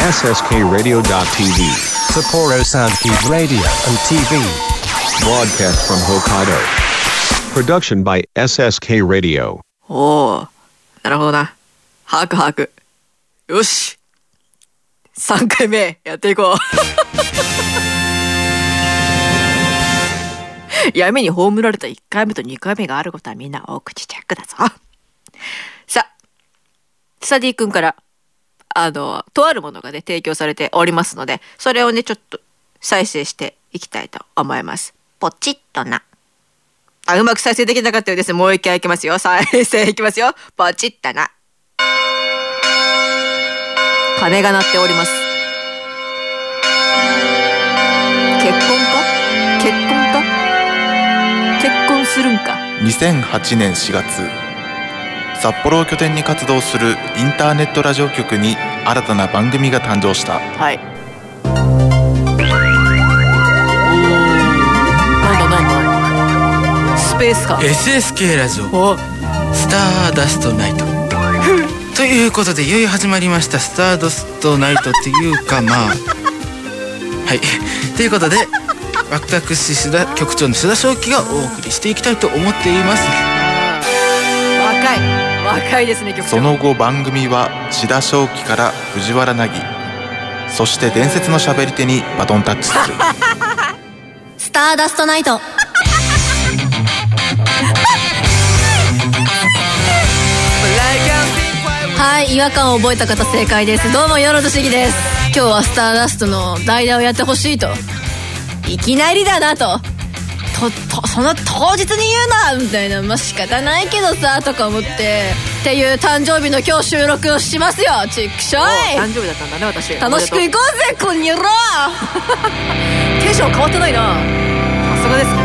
SSKRadio.tv. Sapporo Soundkeep Radio and TV. Broadcast from Hokkaido. Production by SSK Radio. おおなるほどな。把握把握。よし !3 回目やっていこう。闇に葬られた1回目と2回目があることはみんなお口チェックだぞ。さあ、スタディ君から、あの、とあるものがね、提供されておりますので、それをね、ちょっと再生していきたいと思います。ポチッとな。あ、うまく再生できなかったようです。もう一回いきますよ。再生いきますよ。ポチッとな。鐘が鳴っております。結婚か？結婚か？結婚するんか？2008年4月札幌を拠点に活動するインターネットラジオ局に新たな番組が誕生した。はい。なんだなんだ。スペースか。SSK ラジオ。お。スターダストナイト。ということでいよいよ始まりました。スターダストナイトっていうかまあ。はい。ということで私須田局長の須田正樹がお送りしていきたいと思っています。若い。若いですね。その後番組は志田正樹から藤原凪。そして伝説のしゃべり手にバトンタッチする。スターダストナイト。はい違和感を覚えた方正解です。どうもよろずしぎです。今日はスターダストの代打をやってほしいと。いきなりだなとととその当日に言うなみたいなまあ仕方ないけどさとか思ってっていう誕生日の今日収録をしますよ。ちっくしょおい誕生日だったんだね、私。楽しく行こうぜこんにゃろテンション変わってないな。さすがですね。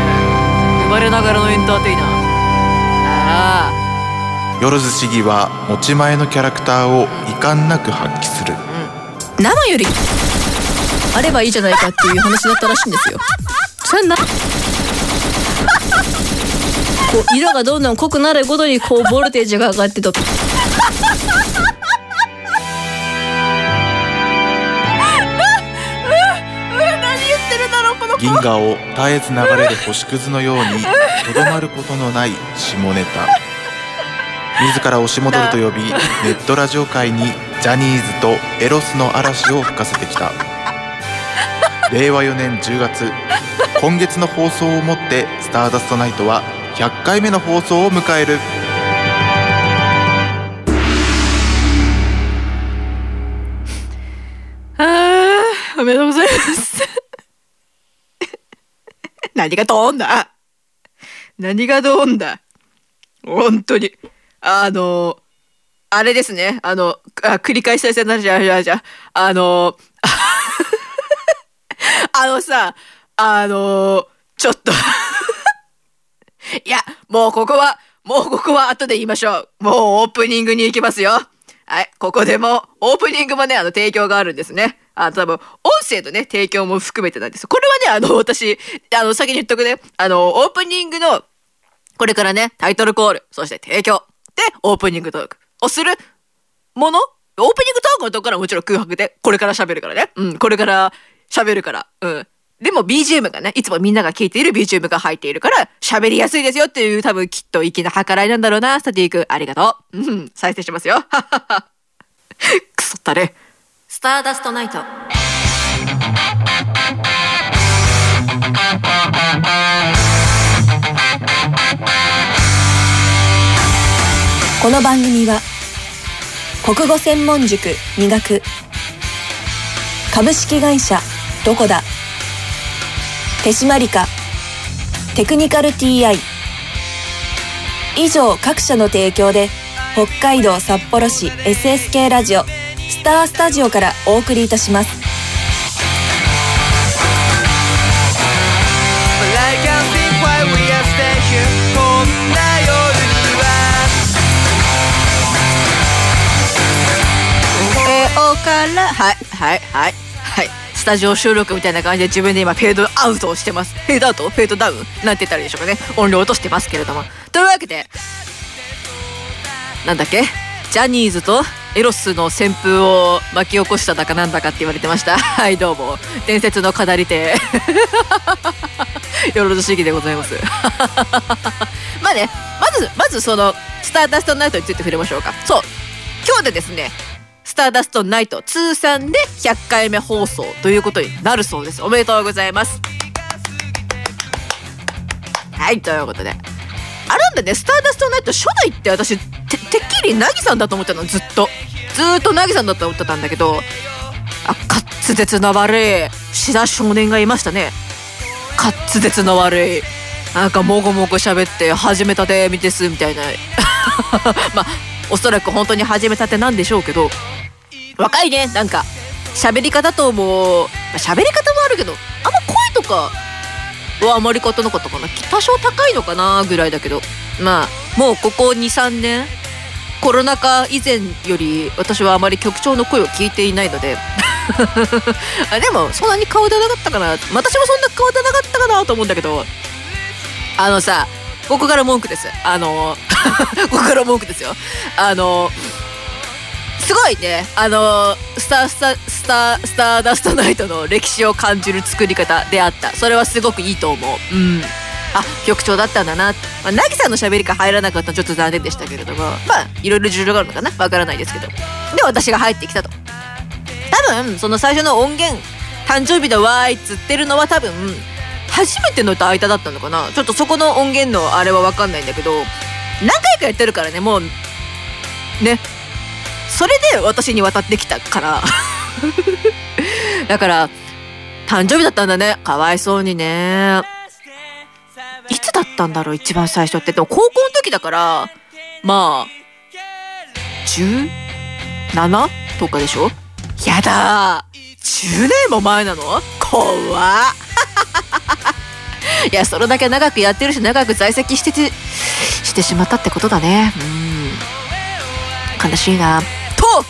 生まれながらのエンターテイナー。あよろずしぎは持ち前のキャラクターを遺憾なく発揮する。生よりあればいいじゃないかっていう話だったらしいんですよ。それなこう色がどんどん濃くなるごとにこうボルテージが上がってと。銀河を絶えず流れる星屑のようにとどまることのない下ネタ。自ら押し戻ると呼びネットラジオ界にジャニーズとエロスの嵐を吹かせてきた。令和4年10月今月の放送をもって「スターダストナイト」は100回目の放送を迎える。ああーおめでとうございます。何がどんだ？何がどんだ？本当に。あのあれですね。あのあ繰り返し再生になるじゃんじゃじゃあの あのさあのちょっと。いやもうここはもうここは後で言いましょうもうオープニングに行きますよはい、ここでも、オープニングもね、あの、提供があるんですね。あの、多分、音声とね、提供も含めてなんです。これはね、あの、私、あの、先に言っとくね。あの、オープニングの、これからね、タイトルコール、そして提供、で、オープニングトークをするもの？オープニングトークのとこからもちろん空白で、これから喋るからね。うん、これから喋るから。うん。でも BGM がね、いつもみんなが聞いている BGM が入っているから、喋りやすいですよっていう多分きっと粋な計らいなんだろうな、スタティ君。ありがとう。うん、再生しますよ。くそったれ。スターダストナイトこの番組は国語専門塾磨く株式会社どこだ手締まりか。テクニカル TI 以上各社の提供で北海道札幌市 SSK ラジオスタースタジオからお送りいたします。から、はい、はい、はい、タジオ収録みたいな感じで自分で今フェードアウトをしてます。フェードアウト？フェードダウン？なんて言ったらいいでしょうかね。音量落としてますけれども。というわけで、なんだっけ？ジャニーズとエロスの旋風を巻き起こしただかなんだかって言われてました。はいどうも。伝説の語り手。よろずしぎでございます。まあねまずまずそのスターダストナイトについて触れましょうか。そう。今日でですねスターダストナイト通算で100回目放送ということになるそうです。おめでとうございます。はいということで。あるんだね。スターダストナイト初代って私ててっきりナギさんだと思ってたの。ずっと。ずっとナギさんだと思ってたんだけど。あ滑舌の悪い。志田少年がいましたね。滑舌の悪い。なんかもごもご喋って始めたてみですみたいな。まあおそらく本当に始めたてなんでしょうけど。若いねなんか。喋り方ともまあ喋り方もあるけどあんま声とかはあまり変わってなかったかな。多少高いのかなぐらいだけど。まあもうここ23年コロナ禍以前より私はあまり局長の声を聞いていないので。あでもそんなに顔出なかったかな。私もそんな顔出なかったかなと思うんだけど。あのさここから文句です。あの ここから文句ですよ。あのすごいね。あのスタースタースタースターダストナイトの歴史を感じる作り方であった。それはすごくいいと思う。うん。あ局長だったんだなまあ、なぎさんの喋りが入らなかったのちょっと残念でしたけれども。まあいろいろ事情があるのかな？わからないですけど。で私が入ってきたと。多分その最初の音源誕生日のわーいっつってるのは多分初めての歌間だったのかな？ちょっとそこの音源のあれは分かんないんだけど何回かやってるからねもうね。それで私に渡ってきたから。だから誕生日だったんだね。かわいそうにね。いつだったんだろう一番最初って。でも高校の時だからまあ17とかでしょ？やだ。10年も前なの？怖っ。いやそれだけ長くやってるし長く在籍しててしてしまったってことだね。うん。悲しいな。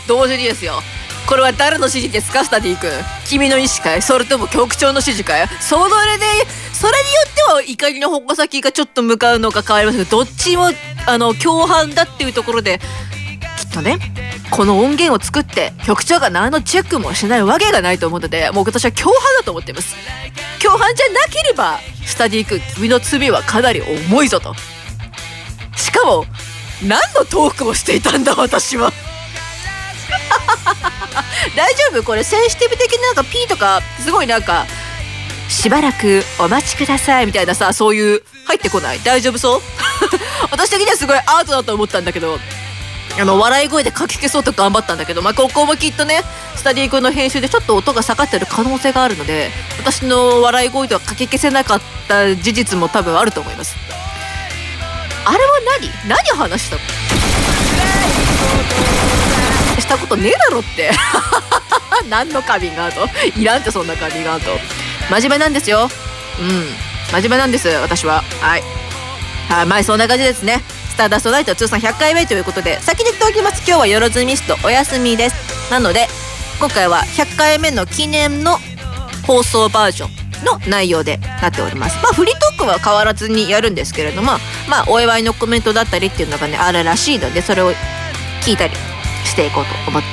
同時にですよ。これは誰の指示ですか？スタディ君。君の意思かい？それとも局長の指示かい？それでそれによっては怒りの矛先がちょっと向かうのか変わりますけどどっちもあの共犯だっていうところできっとねこの音源を作って局長が何のチェックもしないわけがないと思うのでもう私は共犯だと思っています。共犯じゃなければスタディ君君の罪はかなり重いぞと。しかも何のトークをしていたんだ私は。大丈夫？これセンシティブ的ななんか P とかすごいなんかしばらくお待ちくださいみたいなさそういう入ってこない？大丈夫そう？私的にはすごいアートだと思ったんだけど。あの笑い声でかき消そうと頑張ったんだけど、まあ、ここもきっとねスタディー君の編集でちょっと音が下がってる可能性があるので私の笑い声ではかき消せなかった事実も多分あると思います。あれは何？何話したの？したことねえだろって。何のカミングアウトいらんってそんなカミングアウト真面目なんですよ。うん。真面目なんです私は。はい。はいまあそんな感じですね。スターダストナイト通算100回目ということで先に言っておきます。今日はよろずミストお休みです。なので今回は100回目の記念の放送バージョンの内容でなっております。まあフリートークは変わらずにやるんですけれどもまあお祝いのコメントだったりっていうのがねあるらしいのでそれを聞いたりしていこうと思って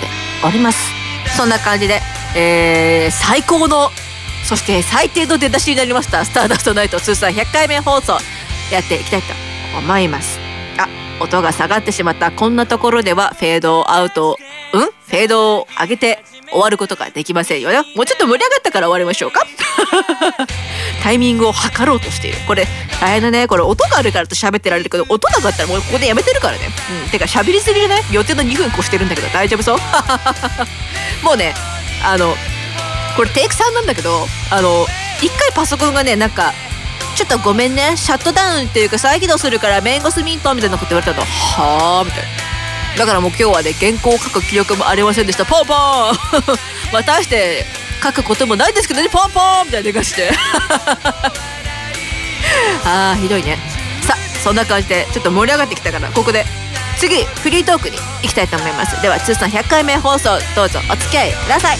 おります。そんな感じで、えー、最高のそして最低の出だしになりました「スターダストナイト」通算100回目放送やっていきたいと思います。あ音が下がってしまった。こんなところではフェードアウトうん？フェードを上げて終わることができませんよねもうちょっと盛り上がったから終わりましょうか。タイミングを測ろうとしている。これ大変だね。これ音があるからと喋ってられるけど音なかったらもうここでやめてるからね。うん。てか喋りすぎるね。予定の2分越してるんだけど大丈夫そう？もうねあのこれテイク3なんだけどあの一回パソコンがねなんかちょっとごめんね。シャットダウンっていうか再起動するからメンゴスミントみたいなこと言われたの。はあみたいなだからもう今日はね原稿を書く気力もありませんでした。ポンポン。まあ大して書くこともないんですけどね。ポンポン。みたいな感じで。あーひどいね。さあそんな感じでちょっと盛り上がってきたからここで。次フリートークに行きたいと思います。では通算100回目放送どうぞ。お付き合いください。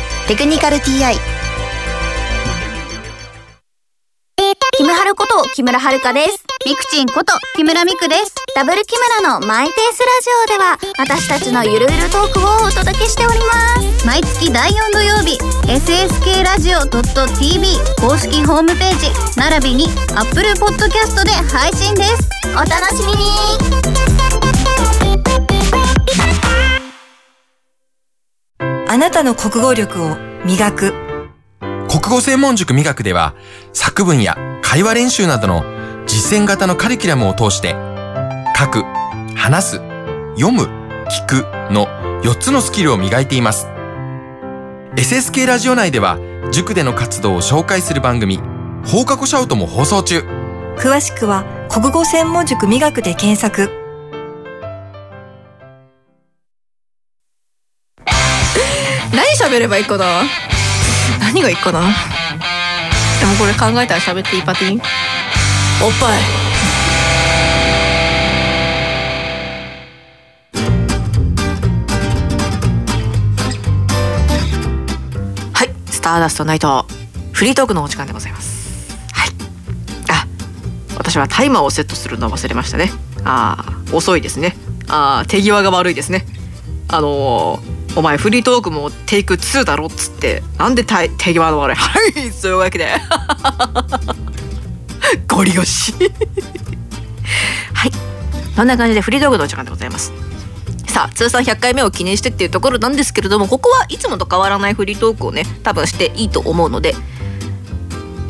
テクニカル TI」キムハルこと木村遥です。ミクチンこと木村ミクです。ダブル木村のマイペースラジオでは私たちのゆるゆるトークをお届けしております。毎月第4土曜日、SSK ラジオ .tv 公式ホームページ、並びに Apple Podcast で配信です。お楽しみにあなたの国語力を磨く。国語専門塾磨くでは、作文や会話練習などの実践型のカリキュラムを通して、書く、話す、読む、聞くの4つのスキルを磨いています。SSK ラジオ内では、塾での活動を紹介する番組、放課後シャウトも放送中。詳しくは国語専門塾磨くで検索。何喋ればいいかな何がいいかな。でもこれ考えたら喋っていいパティン。おっぱい。はい。スターダストナイト。フリートークのお時間でございます。はい。あ私はタイマーをセットするのを忘れましたね。あー遅いですね。あー手際が悪いですね。あのーお前フリートークもテイク2だろっつってなんで手際の悪いはいそういうわけで。ゴリ押し はい。こんな感じでフリートークの時間でございます。さあ通算100回目を記念してっていうところなんですけれどもここはいつもと変わらないフリートークをね多分していいと思うので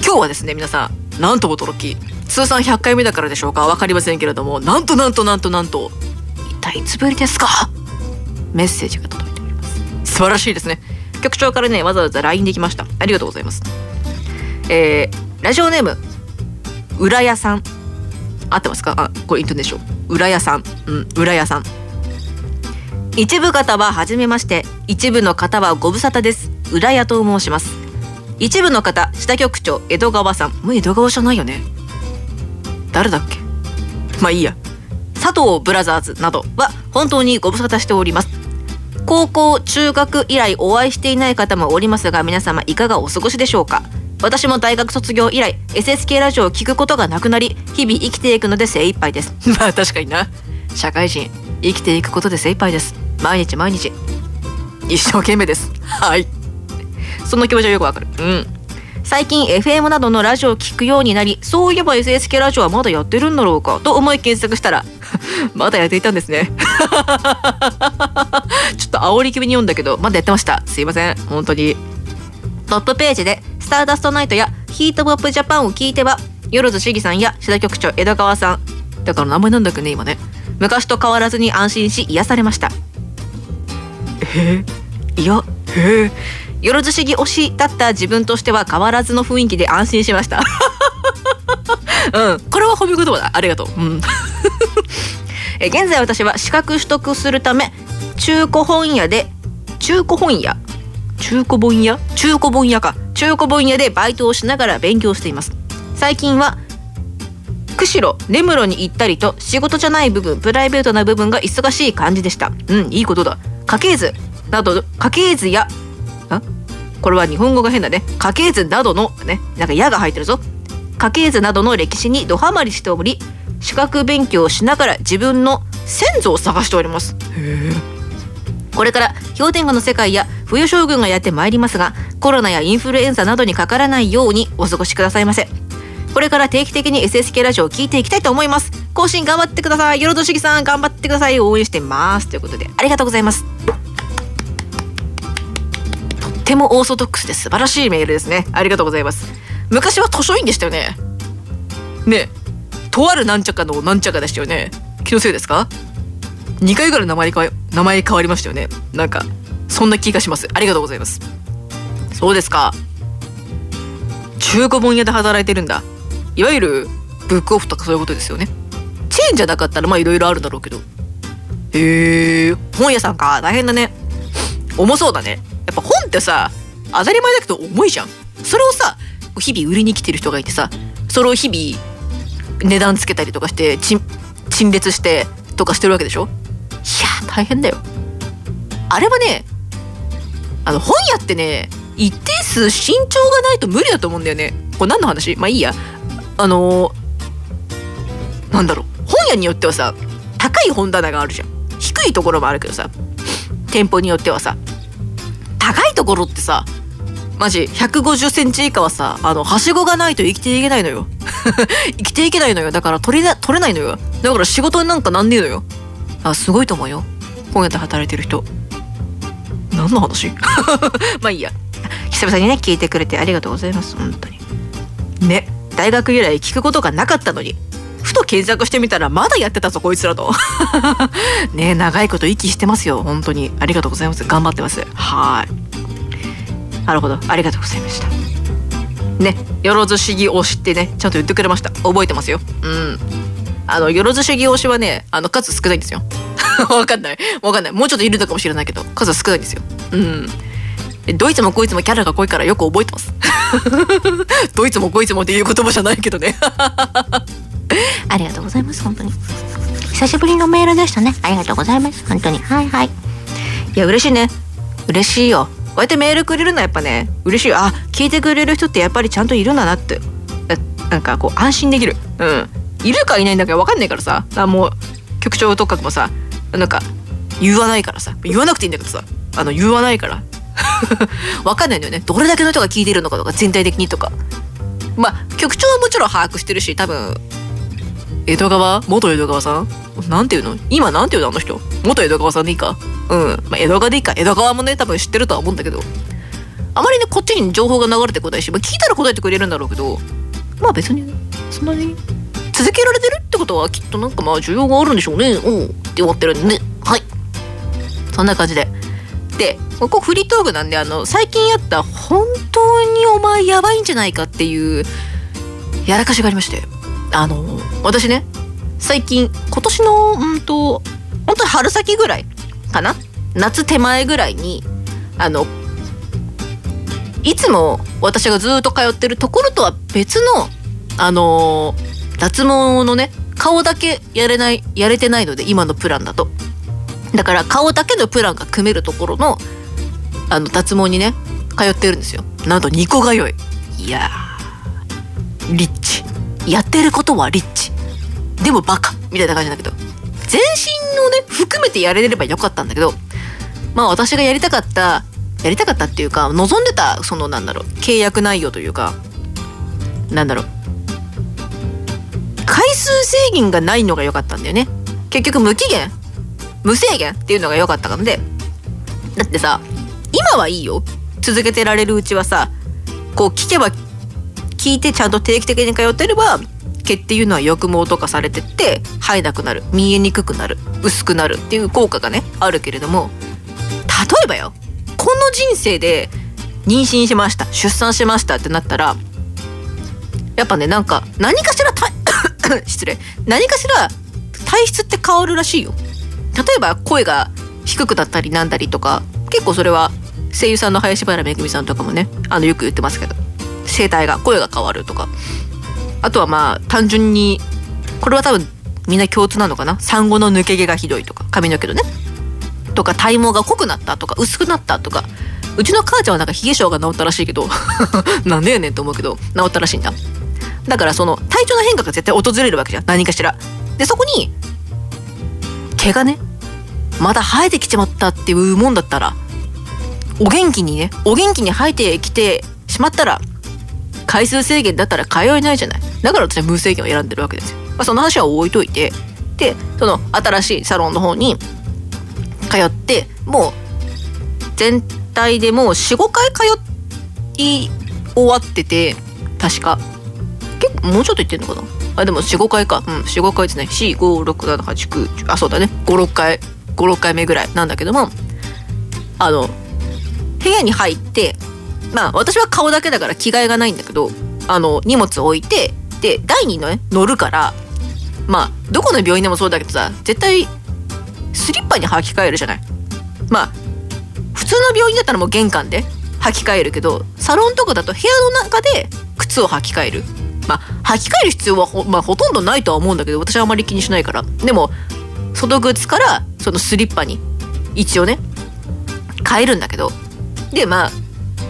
今日はですね皆さんなんと驚き通算100回目だからでしょうか分かりませんけれどもなんとなんとなんとなんと一体いつぶりですか？メッセージが届いております。素晴らしいですね。局長からねわざわざ LINE できました。ありがとうございます。えー、ラジオネーム浦屋さん。合ってますか？あこれイントネーション。浦屋さん。うん浦屋さん。一部方は初めまして。一部の方はご無沙汰です。浦屋と申します。一部の方下局長江戸川さん。もう江戸川じゃないよね。誰だっけ？まあいいや。佐藤ブラザーズなどは本当にご無沙汰しております。高校中学以来お会いしていない方もおりますが皆様いかがお過ごしでしょうか？私も大学卒業以来 SSK ラジオを聞くことがなくなり日々生きていくので精一杯です。まあ確かにな。社会人生きていくことで精一杯です。毎日毎日。一生懸命です。はい。その気持ちはよくわかる。うん。最近 FM などのラジオを聞くようになりそういえば SSK ラジオはまだやってるんだろうかと思い検索したら まだやっていたんですね。ちょっと煽り気味に読んだけどまだやってました。すいません。本当に。トップページでスターダストナイトやヒートポップジャパンを聞いてはよろずしぎさんや志田局長枝川さん。だから名前なんだっけね今ね。昔と変わらずに安心し癒されました。えー、いやへえよろずしぎ推しだった自分としては変わらずの雰囲気で安心しました。うん。これは褒め言葉だ。ありがとう。うん。え現在私は資格取得するため中古本屋で中古本屋？中古本屋？中古本屋か。中古本屋でバイトをしながら勉強しています。最近は釧路根室に行ったりと仕事じゃない部分プライベートな部分が忙しい感じでした。うんいいことだ。家系図など家系図やこれは日本語が変だね。家系図などのねなんか「や」が入ってるぞ。家系図などの歴史にドハマりしており資格勉強をしながら自分の先祖を探しております。これから氷点下の世界や冬将軍がやってまいりますがコロナやインフルエンザなどにかからないようにお過ごしくださいませ。これから定期的に SSK ラジオを聞いていきたいと思います。更新頑張ってください。よろどしぎさん頑張ってください。応援してます。ということでありがとうございますてもオーソドックスで素晴らしいメールですね。ありがとうございます。昔は図書院でしたよね。ねとあるなんちゃかのなんちゃかでしたよね。気のせいですか？2回ぐらい名前変わ名前変わりましたよね。なんかそんな気がします。ありがとうございます。そうですか。中古本屋で働いてるんだ。いわゆるブックオフとかそういうことですよね。チェーンじゃなかったらまあいろいろあるだろうけど。へえ本屋さんか。大変だね。重そうだね。っぱ本ってさ当たり前だけど重いじゃん。それをさ日々売りに来てる人がいてさそれを日々値段つけたりとかして陳列してとかしてるわけでしょ？いや大変だよ。あれはねあの本屋ってね一定数身長がないと無理だと思うんだよね。これ何の話？まあいいや。あのー、なんだろう。本屋によってはさ高い本棚があるじゃん。低いところもあるけどさ店舗によってはさ。高いところってさマジ150センチ以下はさあのはしごがないと生きていけないのよ。生きていけないのよ。だから取れな取れないのよ。だから仕事になんかなんねえのよ。あすごいと思うよ。本屋で働いてる人。何の話？まあいいや。久々にね聞いてくれてありがとうございます。本当に。ね。大学以来聞くことがなかったのに。ふと検索してみたらまだやってたぞこいつらと。ね長いこと息してますよ。本当に。ありがとうございます。頑張ってます。はい。なるほど。ありがとうございました。ねよろず主義推しってねちゃんと言ってくれました。覚えてますよ。うん。あのよろず主義推しはねあの数少ないんですよ。わかんない。わかんない。もうちょっといるのかもしれないけど数少ないんですよ。うん。どいつもこいつもキャラが濃いからよく覚えてます。どいつもこいつもっていう言葉じゃないけどね。ありがとうございます本当に。久しぶりのメールでしたね。ありがとうございます。本当に。はいはい。いや嬉しいね。嬉しいよ。こうやってメールくれるのはやっぱね嬉しいあ聞いてくれる人ってやっぱりちゃんといるんだなって。なんかこう安心できる。うん。いるかいないんだか分かんないからさ。あもう局長とかもさなんか言わないからさ。言わなくていいんだけどさ。あの言わないから。分かんないんだよね。どれだけの人が聞いてるのかとか全体的にとか。まあ局長はもちろん把握してるし多分江戸川？元江戸川さん？なんていうの？今なんていうのあの人？元江戸川さんでいいか？うん。まあ江戸川でいいか。江戸川もね多分知ってるとは思うんだけど。あまりねこっちに情報が流れてこないし、まあ、聞いたら答えてくれるんだろうけどまあ別にそんなに続けられてるってことはきっとなんかまあ需要があるんでしょうね。うん。って思ってるんではい。そんな感じで。でここフリートークなんであの最近やった本当にお前やばいんじゃないかっていうやらかしがありまして。あの私ね最近今年のうんと本当に春先ぐらいかな？夏手前ぐらいにあのいつも私がずっと通ってるところとは別のあの脱毛のね顔だけやれないやれてないので今のプランだと。だから顔だけのプランが組めるところのあの脱毛にね通ってるんですよ。なんと2個通い。いやリッチ。やってることはリッチ。でもバカみたいな感じだけど。全身をね含めてやれればよかったんだけど。まあ私がやりたかったやりたかったっていうか望んでたそのなんだろう契約内容というかなんだろう。回数制限がないのが良かったんだよね。結局無期限無制限っていうのが良かったので。だってさ今はいいよ。続けてられるうちはさこう聞けば聞いてちゃんと定期的に通ってれば毛っていうのは抑毛とかされてって生えなくなる。見えにくくなる。薄くなるっていう効果がねあるけれども例えばよ。この人生で妊娠しました。出産しましたってなったらやっぱねなんか何かしら 失礼。何かしら体質って変わるらしいよ。例えば声が低くなったりなんだりとか結構それは声優さんの林原めぐみさんとかもねあのよく言ってますけど。声帯が声が変わるとか。あとはまあ単純にこれは多分みんな共通なのかな。産後の抜け毛がひどいとか。髪の毛のね。とか体毛が濃くなったとか。薄くなったとか。うちの母ちゃんはなんか冷え性が治ったらしいけど。なんでやねんと思うけど。治ったらしいんだ。だからその体調の変化が絶対訪れるわけじゃん。何かしら。でそこに毛がねまだ生えてきちまったっていうもんだったら。お元気にねお元気に生えてきてしまったら回数制限だったら通えないじゃない。だから私は無制限を選んでるわけですよ、まあ、その話は置いといて。でその新しいサロンの方に通ってもう全体でもう45回通い終わってて確か。結構もうちょっと行ってんのかな？あでも45回か。うん45回ですね。456789あそうだね。56回。56回目ぐらいなんだけどもあの部屋に入ってまあ私は顔だけだから着替えがないんだけどあの荷物置いてで台にね乗るからまあどこの病院でもそうだけどさ絶対スリッパに履き替えるじゃない。まあ普通の病院だったらもう玄関で履き替えるけどサロンとかだと部屋の中で靴を履き替える。まあ履き替える必要はほ,、まあ、ほとんどないとは思うんだけど私はあまり気にしないから。でも外靴からそのスリッパに一応ね変えるんだけど。でまあ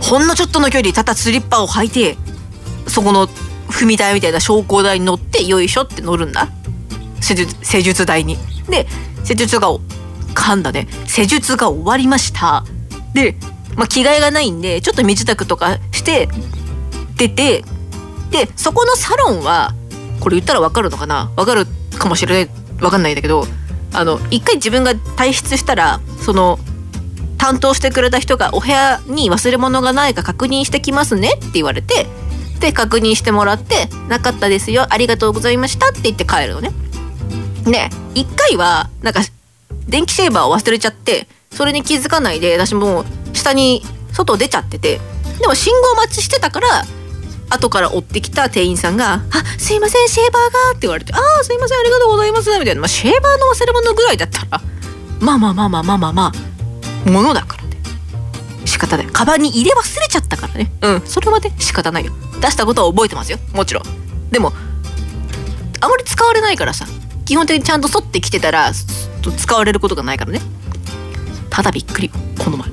ほんのちょっとの距離ただスリッパを履いてそこの踏み台みたいな昇降台に乗ってよいしょって乗るんだ。施術施術台に。で施術が噛んだね。施術が終わりました。で、まあ、着替えがないんでちょっと身支度とかして出てでそこのサロンはこれ言ったら分かるのかな？分かるかもしれない分かんないんだけどあの一回自分が退出したらその担当してくれた人がお部屋に忘れ物がないか確認してきますねって言われてで確認してもらって「なかったですよありがとうございました」って言って帰るのね。で一回はなんか電気シェーバーを忘れちゃってそれに気づかないで私もう下に外出ちゃっててでも信号待ちしてたから後から追ってきた店員さんが「あすいませんシェーバーが」って言われて「ああすいませんありがとうございます」みたいな、まあ、シェーバーの忘れ物ぐらいだったらまあまあまあまあまあまあまあものだからね。仕方ない。カバンに入れ忘れちゃったからね。うん。それはね仕方ないよ。出したことは覚えてますよ。もちろん。でもあまり使われないからさ。基本的にちゃんと沿ってきてたら使われることがないからね。ただびっくり。この前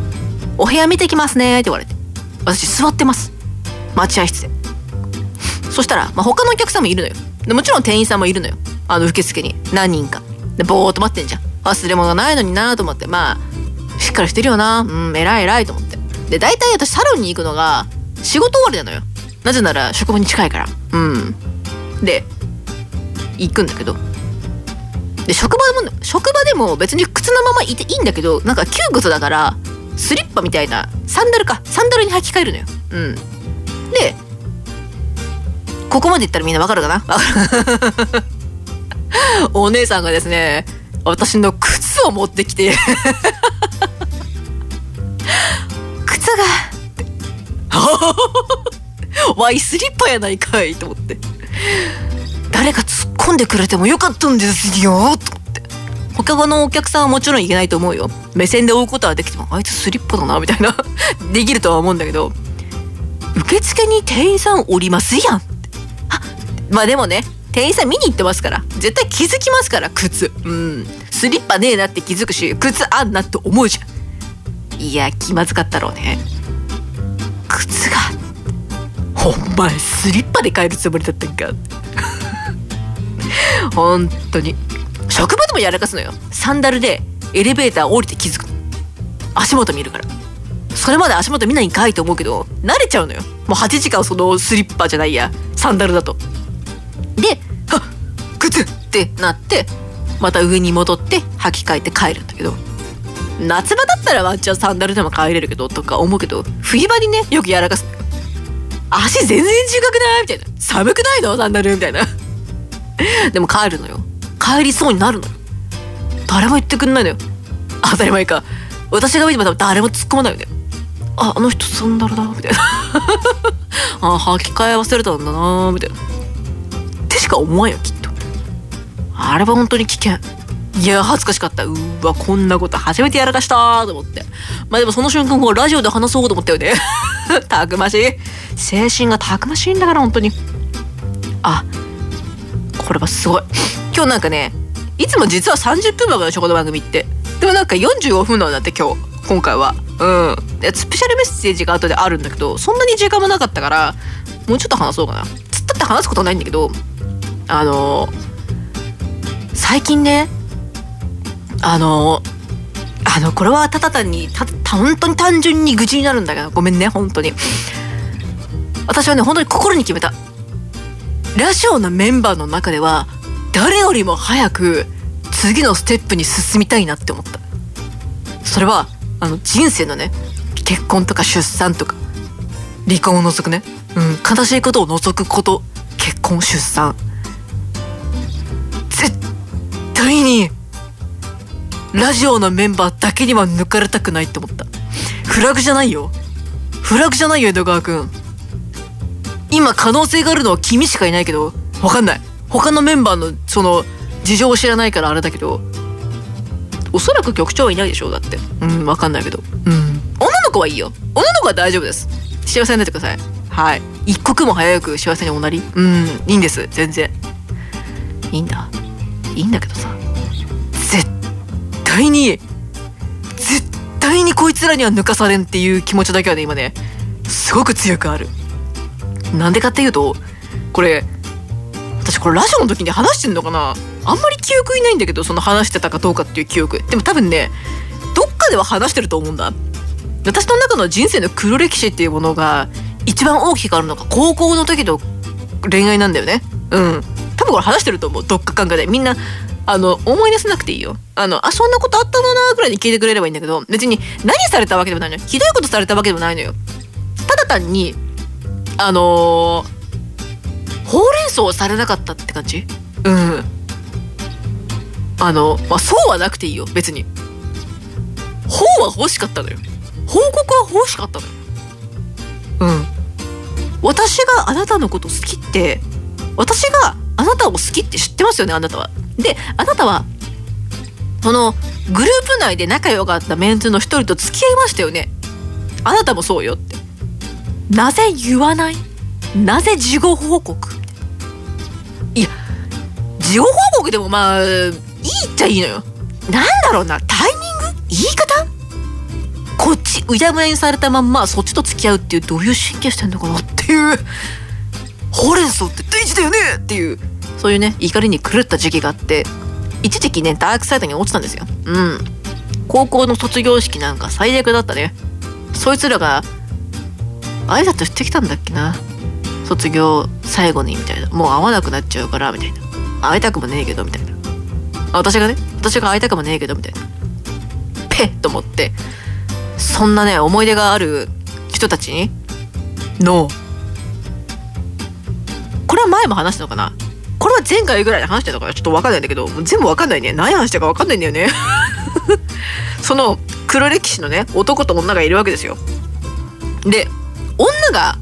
「お部屋見てきますね」って言われて私座ってます待合室で。そしたら、まあ、他のお客さんもいるのよ。でもちろん店員さんもいるのよ。あの受付に。何人か。でぼーっと待ってんじゃん。忘れ物がないのになと思って。まあしっかりしてるよな。うん偉い偉いと思って。で大体私サロンに行くのが仕事終わりなのよ。なぜなら職場に近いから。うん。で行くんだけど。で職場でも職場でも別に靴のままいていいんだけどなんか窮屈だからスリッパみたいなサンダルかサンダルに履き替えるのよ。うん。でここまで言ったらみんなわかるかな？お姉さんがですね私の靴を持ってきて。靴が。わいスリッパやないかいと思って。誰か突っ込んでくれてもよかったんですよ。と思って。他のお客さんはもちろんいけないと思うよ。目線で追うことはできてもあいつスリッパだなみたいな。できるとは思うんだけど。受付に店員さんおりますやん。あまあでもね店員さん見に行ってますから。絶対気づきますから靴。うん。スリッパねえなって気づくし靴あんなって思うじゃん。いや気まずかったろうね。靴が。ほんまスリッパで帰るつもりだったんか。本当に。職場でもやらかすのよ。サンダルでエレベーター降りて気づく。足元見るから。それまで足元見ないんかいと思うけど慣れちゃうのよ。もう8時間そのスリッパじゃないや。サンダルだと。で「はっ靴!」ってなってまた上に戻って履き替えて帰るんだけど。夏場だったらワンチャンサンダルでも帰れるけどとか思うけど冬場にねよくやらかす。足全然違くないみたいな。寒くないの？サンダルみたいな。でも帰るのよ。帰りそうになるのよ。誰も言ってくんないのよ。当たり前か。私が見ても多分誰も突っ込まないよね。ああの人サンダルだみたいな。あ履き替え忘れたんだなみたいな。ってしか思わんよきっと。あれは本当に危険。いや恥ずかしかった。うわこんなこと初めてやらかしたと思って。まあでもその瞬間こうラジオで話そうと思ったよね。たくましい。精神がたくましいんだから本当に。あこれはすごい。今日なんかねいつも実は30分番組でしこの番組って。でもなんか45分なんだって今日。今回は。うん。でスペシャルメッセージが後であるんだけどそんなに時間もなかったからもうちょっと話そうかな。つったって話すことないんだけどあの最近ねあのあのこれはただ単にた本当に単純に愚痴になるんだけどごめんね本当に。私はね本当に心に決めた。ラジオのメンバーの中では誰よりも早く次のステップに進みたいなって思った。それはあの人生のね結婚とか出産とか離婚を除くね、うん、悲しいことを除くこと。結婚出産。絶対にラジオのメンバーだけには抜かれたくないって思った。フラグじゃないよ。フラグじゃないよ江戸川くん今可能性があるのは君しかいないけどわかんない。他のメンバーのその事情を知らないからあれだけど。おそらく局長はいないでしょうだって。うんわかんないけど。うん。女の子はいいよ。女の子は大丈夫です。幸せになってください。はい。一刻も早く幸せにおなり。うんいいんです。全然。いいんだ。いいんだけどさ。対に絶対にこいつらには抜かされんっていう気持ちだけはね今ねすごく強くある。なんでかっていうとこれ私これラジオの時に話してんのかな？あんまり記憶いないんだけどその話してたかどうかっていう記憶。でも多分ねどっかでは話してると思うんだ。私の中の人生の黒歴史っていうものが一番大きくあるのが高校の時の恋愛なんだよね。うん。多分これ話してると思う。どっかかんかで。みんなあの思い出せなくていいよ。あのあそんなことあったのなぐらいに聞いてくれればいいんだけど別に何されたわけでもないのよ。ひどいことされたわけでもないのよ。ただ単にあのーほうれん草をされなかったって感じ？うん。あのまあそうはなくていいよ別に。ほうは欲しかったのよ。報告は欲しかったのよ。うん。私があなたのこと好きって私があなたを好きって知ってますよねあなたは。であなたはそのグループ内で仲良かったメンツの一人と付き合いましたよね。あなたもそうよって。なぜ言わない？なぜ事後報告？いや事後報告でもまあいいっちゃいいのよ。なんだろうなタイミング？言い方？こっちうやむやにされたまんまそっちと付き合うっていうどういう神経してんのかなっていう。ほうれん草って大事だよねっていう。そういうね怒りに狂った時期があって。一時期ねダークサイドに落ちたんですよ。うん。高校の卒業式なんか最悪だったね。そいつらが挨拶してきたんだっけな。卒業最後にみたいな。もう会わなくなっちゃうからみたいな。会いたくもねえけどみたいな。私がね私が会いたくもねえけどみたいな。ペッと思ってそんなね思い出がある人たちにのこれは前も話したのかな。これは前回ぐらいで話してたかなちょっと分かんないんだけど全部分かんないね。何話してたか分かんないんだよね。その黒歴史のね男と女がいるわけですよ。で女が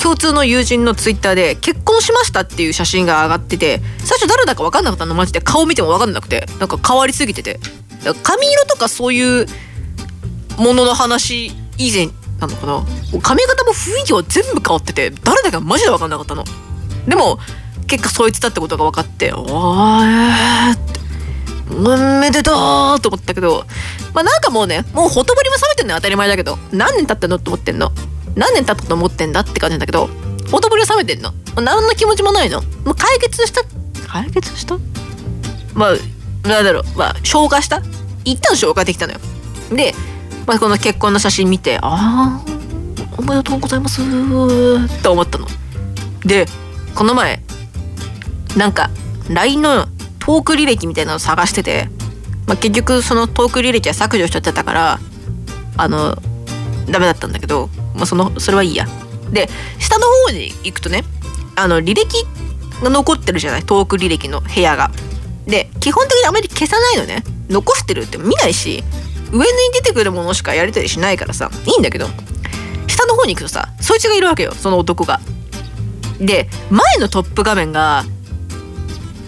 共通の友人のツイッターで結婚しましたっていう写真が上がってて最初誰だか分かんなかったのマジで。顔見ても分かんなくてなんか変わりすぎてて。髪色とかそういうものの話以前なのかな。髪型も雰囲気は全部変わってて誰だかマジで分かんなかったの。でも結果そいつだってことが分かって「おーって。おめでとう!」と思ったけどまあなんかもうねもうほとぼりも冷めてんのは当たり前だけど。何年経ってんのって思ってんの？何年経ったと思ってんだって感じなんだけどほとぼりは冷めてんの。何の気持ちもないの。もう解決した？解決した？まあなんだろう。まあ消化した？一旦消化できたのよ。で、まあ、この結婚の写真見てああおめでとうございますって思ったの。でこの前なんか LINE のトーク履歴みたいなのを探してて、まあ、結局そのトーク履歴は削除しちゃってたからあのダメだったんだけど、まあ、そのそれはいいや。で下の方に行くとねあの履歴が残ってるじゃない？トーク履歴の部屋が。で基本的にあまり消さないのね。残してるって見ないし上に出てくるものしかやり取りしないからさいいんだけど下の方に行くとさそいつがいるわけよその男が。で前のトップ画面が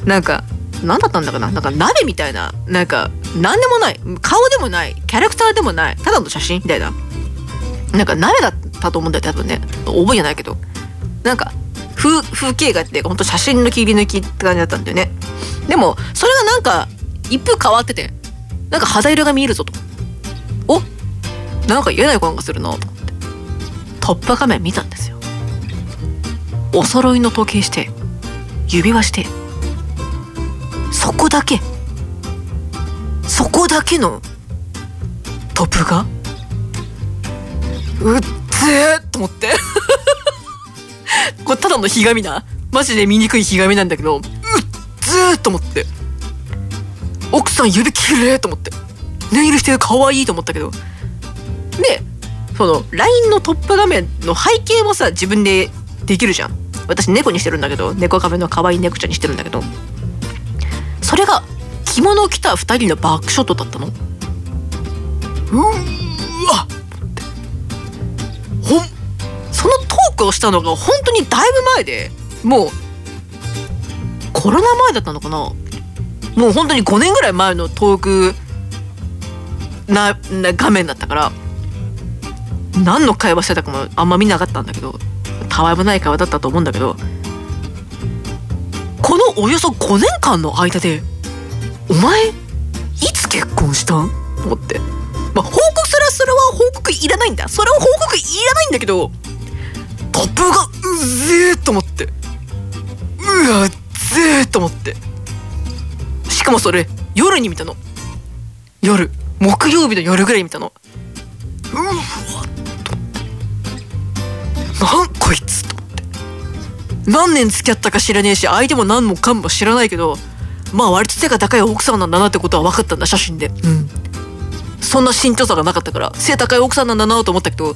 なんか何だったんだかな。なんか鍋みたいな。なんか何でもない。顔でもない。キャラクターでもない。ただの写真みたいな。なんか鍋だったと思うんだよ多分ね。覚えじゃないけど。なんか風風景画ってほんと写真の切り抜きって感じだったんだよね。でもそれがなんか一風変わっててなんか肌色が見えるぞと。おなんか嫌な予感がするな。と思ってトップ画面見たんですよ。お揃いの時計して指輪してそこだけ？そこだけの？トップが？うっぜーと思って。これただのひがみなマジで醜いひがみなんだけどうっぜーと思って。奥さん指きれいと思って。ネイルしてる可愛いと思ったけど。でその LINE のトップ画面の背景もさ自分でできるじゃん。私猫にしてるんだけど猫カフェの可愛い猫ちゃんにしてるんだけど。それが着物を着た2人のバックショットだったの？うーわ。ほんそのトークをしたのが本当にだいぶ前でもうコロナ前だったのかな？もう本当に5年ぐらい前のトークなな画面だったから何の会話してたかもあんま見なかったんだけどたわいもない会話だったと思うんだけどこのおよそ5年間の間でお前いつ結婚したん？と思って。まあ報告すらそれは報告いらないんだ。それは報告いらないんだけどトップがうぜえと思って。うわぜえと思って。しかもそれ夜に見たの。夜。木曜日の夜ぐらい見たの。うわってなんこいつと。何年付き合ったか知らねえし相手も何もかも知らないけどまあ割と背が高い奥さんなんだなってことは分かったんだ写真で。うん。そんな身長差がなかったから。背高い奥さんなんだなと思ったけど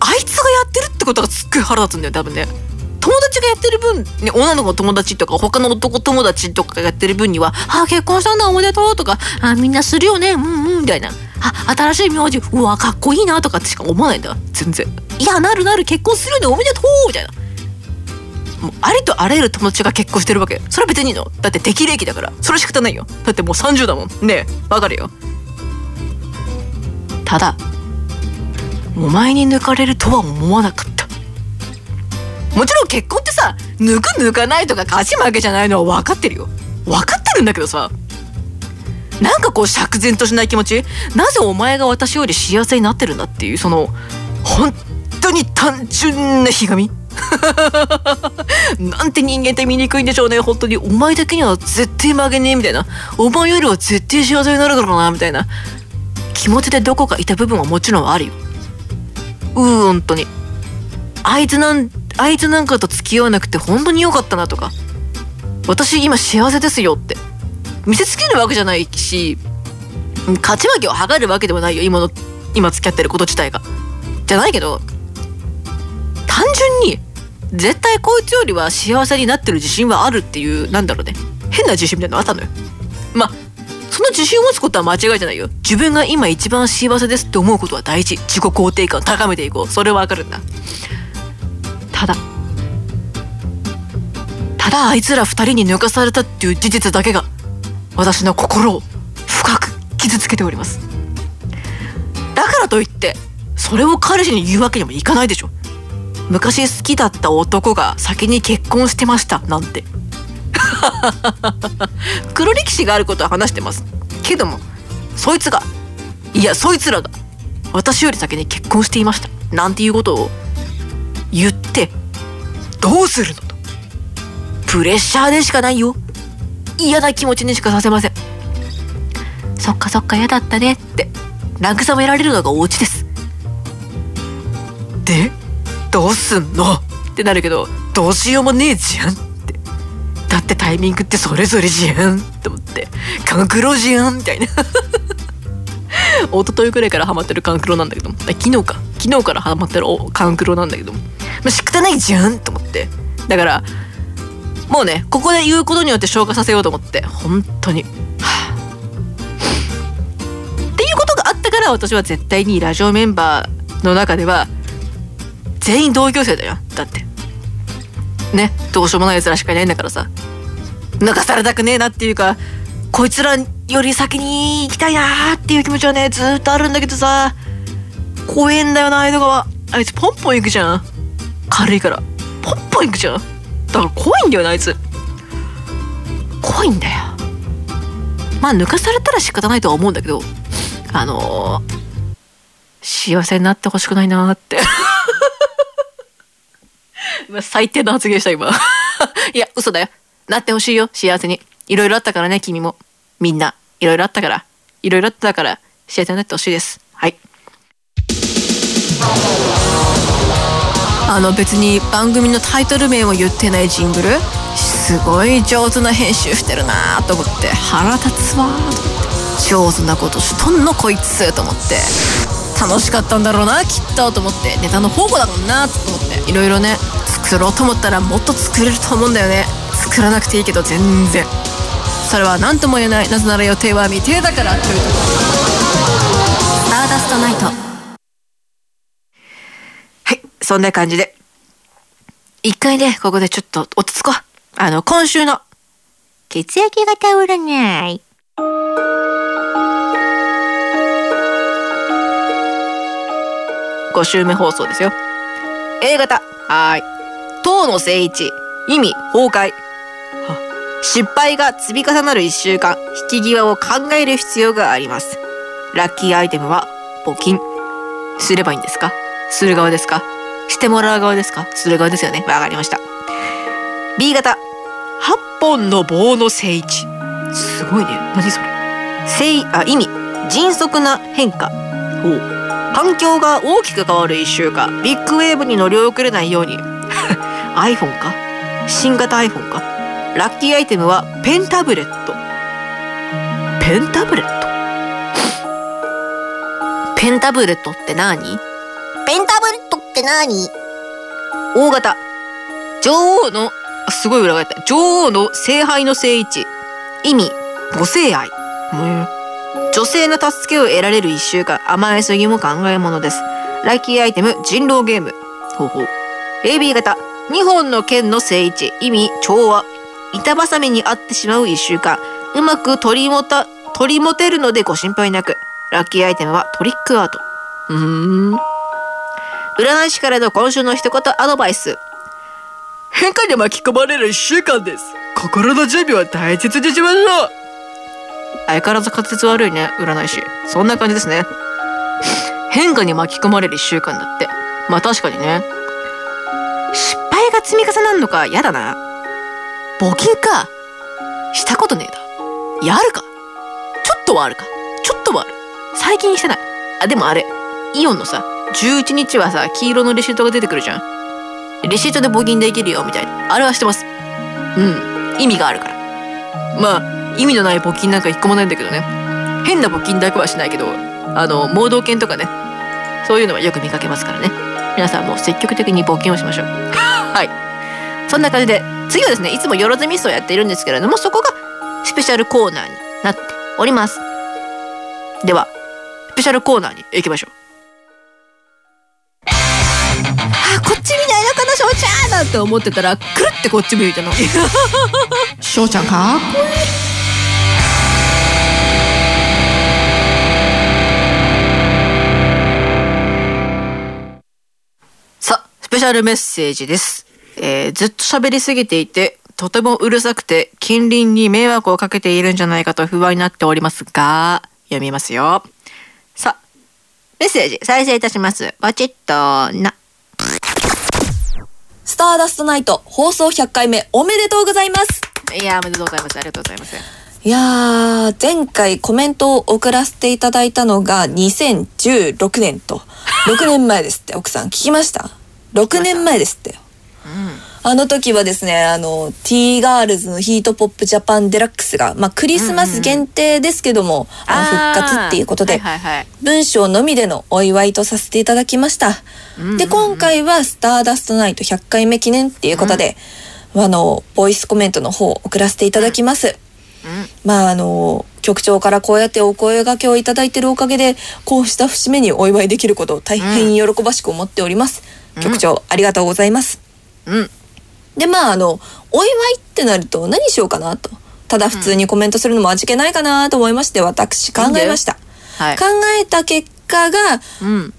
あいつがやってるってことがすっごい腹立つんだよ多分ね友達がやってる分、ね、女の子の友達とか他の男友達とかがやってる分には「あ結婚したんだおめでとう」とか「あみんなするよねうんうん」みたいな「あ新しい名字うわかっこいいな」とかってしか思わないんだ全然「いやなるなる結婚するよねおめでとう」みたいな。もうありとあらゆる友達が結婚してるわけ。それは別にいいの。だって適齢期だから。それ仕方ないよ。だってもう30だもん。ねえわかるよ。ただお前に抜かれるとは思わなかった。もちろん結婚ってさ抜く抜かないとか勝ち負けじゃないのは分かってるよ。分かってるんだけどさ。なんかこう釈然としない気持ち？なぜお前が私より幸せになってるんだっていうその本当に単純なひがみ？なんて人間って醜いんでしょうね。本当にお前だけには絶対曲げねえみたいな。お前よりは絶対幸せになるからなみたいな。気持ちでどこかいた部分はもちろんあるよ。うー本当にあいつなんあいつなんかと付き合わなくて本当に良かったなとか。私今幸せですよって。見せつけるわけじゃないし勝ち負けを図るわけでもないよ今の今付き合ってること自体が。じゃないけど単純に絶対こいつよりは幸せになってる自信はあるっていうなんだろうね。変な自信みたいなのあったのよ。まあその自信を持つことは間違いじゃないよ。自分が今一番幸せですって思うことは大事。自己肯定感を高めていこう。それはわかるんだ。ただ。ただあいつら二人に抜かされたっていう事実だけが私の心を深く傷つけております。だからといってそれを彼氏に言うわけにもいかないでしょ。昔好きだった男が先に結婚してましたなんて。黒歴史があることは話してます。けどもそいつがいやそいつらが私より先に結婚していましたなんていうことを言ってどうするのと。プレッシャーでしかないよ。嫌な気持ちにしかさせません。そっかそっか嫌だったねって。慰められるのがお家です。でどうすんの？ってなるけどどうしようもねえじゃんって。だってタイミングってそれぞれじゃん。って思って。勘九郎じゃんみたいな。一昨日くらいからハマってる勘九郎なんだけど。昨日か。昨日からハマってる勘九郎なんだけど。まあ、仕方ないじゃんと思って。だからもうねここで言うことによって消化させようと思って。本当に、はあ、っていうことがあったから私は絶対にラジオメンバーの中では全員同級生だよ。だって。ねどうしようもない奴らしかいないんだからさ。抜かされたくねえなっていうかこいつらより先に行きたいなーっていう気持ちはねずっとあるんだけどさ。怖えんだよな江戸川。あいつポンポン行くじゃん。軽いからポンポン行くじゃん。だから怖いんだよなあいつ。怖いんだよ。まあ抜かされたら仕方ないとは思うんだけどあのー、幸せになってほしくないなーって。最低な発言した今。いや嘘だよ。なってほしいよ幸せに。いろいろあったからね君も。みんな。いろいろあったから。いろいろあったから幸せになってほしいです。はい。あの別に番組のタイトル名を言ってないジングル？すごい上手な編集してるなと思って。腹立つわと思って。上手なことしとんのこいつと思って。楽しかったんだろうなきっとと思って。ネタの宝庫だもんなと思って。いろいろね作ろうと思ったらもっと作れると思うんだよね。作らなくていいけど全然。それは何とも言えない。なぜなら予定は未定だからというところ。スターダストナイト。そんな感じで。一回ねここでちょっと落ち着こう。あの今週の。血液型占い。5週目放送ですよ。A 型。はーい。塔の聖一。意味崩壊。失敗が積み重なる1週間。引き際を考える必要があります。ラッキーアイテムは募金。すればいいんですか？する側ですか？してもらう側ですか？する側ですよね。わかりました。B 型。8本の棒の聖一すごいね。何それ？聖あ意味。迅速な変化。ほう。環境が大きく変わる1週間。ビッグウェーブに乗り遅れないように。iPhone か？新型 iPhone か？ラッキーアイテムはペンタブレット。ペンタブレット？ペンタブレットって何？ペンタブレッって何？大型。女王のあすごい裏返った。女王の聖杯の聖一意味母性愛うん女性の助けを得られる一週間。甘えすぎも考えものです。ラッキーアイテム人狼ゲーム。ほうほう。AB 型。2本の剣の聖一意味調和。板挟みに合ってしまう一週間。うまく取りもた取り持てるのでご心配なく。ラッキーアイテムはトリックアート。うーん占い師からの今週の一言アドバイス。変化に巻き込まれる一週間です。心の準備は大切にしましょう相変わらず滑舌悪いね占い師。そんな感じですね。変化に巻き込まれる一週間だって。まあ確かにね。失敗が積み重なるのかやだな。募金か。したことねえだ。やるか。ちょっとはあるか。ちょっとはある。最近してない。あでもあれ。イオンのさ11日はさ黄色のレシートが出てくるじゃん。レシートで募金できるよみたいな。あれはしてます。うん。意味があるから。まあ意味のない募金なんか一個もないんだけどね。変な募金だけはしないけどあの盲導犬とかね。そういうのはよく見かけますからね。皆さんも積極的に募金をしましょう。はい。そんな感じで次はですねいつもよろずミスをやっているんですけれどもそこがスペシャルコーナーになっております。ではスペシャルコーナーに行きましょう。ないのかな翔ちゃんなんて思ってたらくるってこっち向いたの。翔ちゃんか？っこいいさあスペシャルメッセージです、えーずっと喋りすぎていてとてもうるさくて近隣に迷惑をかけているんじゃないかと不安になっておりますが読みますよ。さあメッセージ再生いたします。ポチッとなスターダストナイト放送100回目おめでとうございます。いやーおめでとうございます。ありがとうございますいやー、前回コメントを送らせていただいたのが2016年と、6年前ですって、奥さん。聞きました ?6 年前ですって。よ。あの時はですね、あの、T ガールズのヒートポップジャパンデラックスが、まあ、クリスマス限定ですけども、あの復活っていうことで、はいはいはい。文章のみでのお祝いとさせていただきました。で、今回はスターダストナイト100回目記念っていうことで、あの、ボイスコメントの方を送らせていただきます。まああの局長からこうやってお声掛けをいただいてるおかげでこうした節目にお祝いできることを大変喜ばしく思っております、局長ありがとうございます。うんでまああのお祝いってなると何しようかなと。ただ普通にコメントするのも味気ないかなと思いまして私考えました。はい。考えた結果が、うん。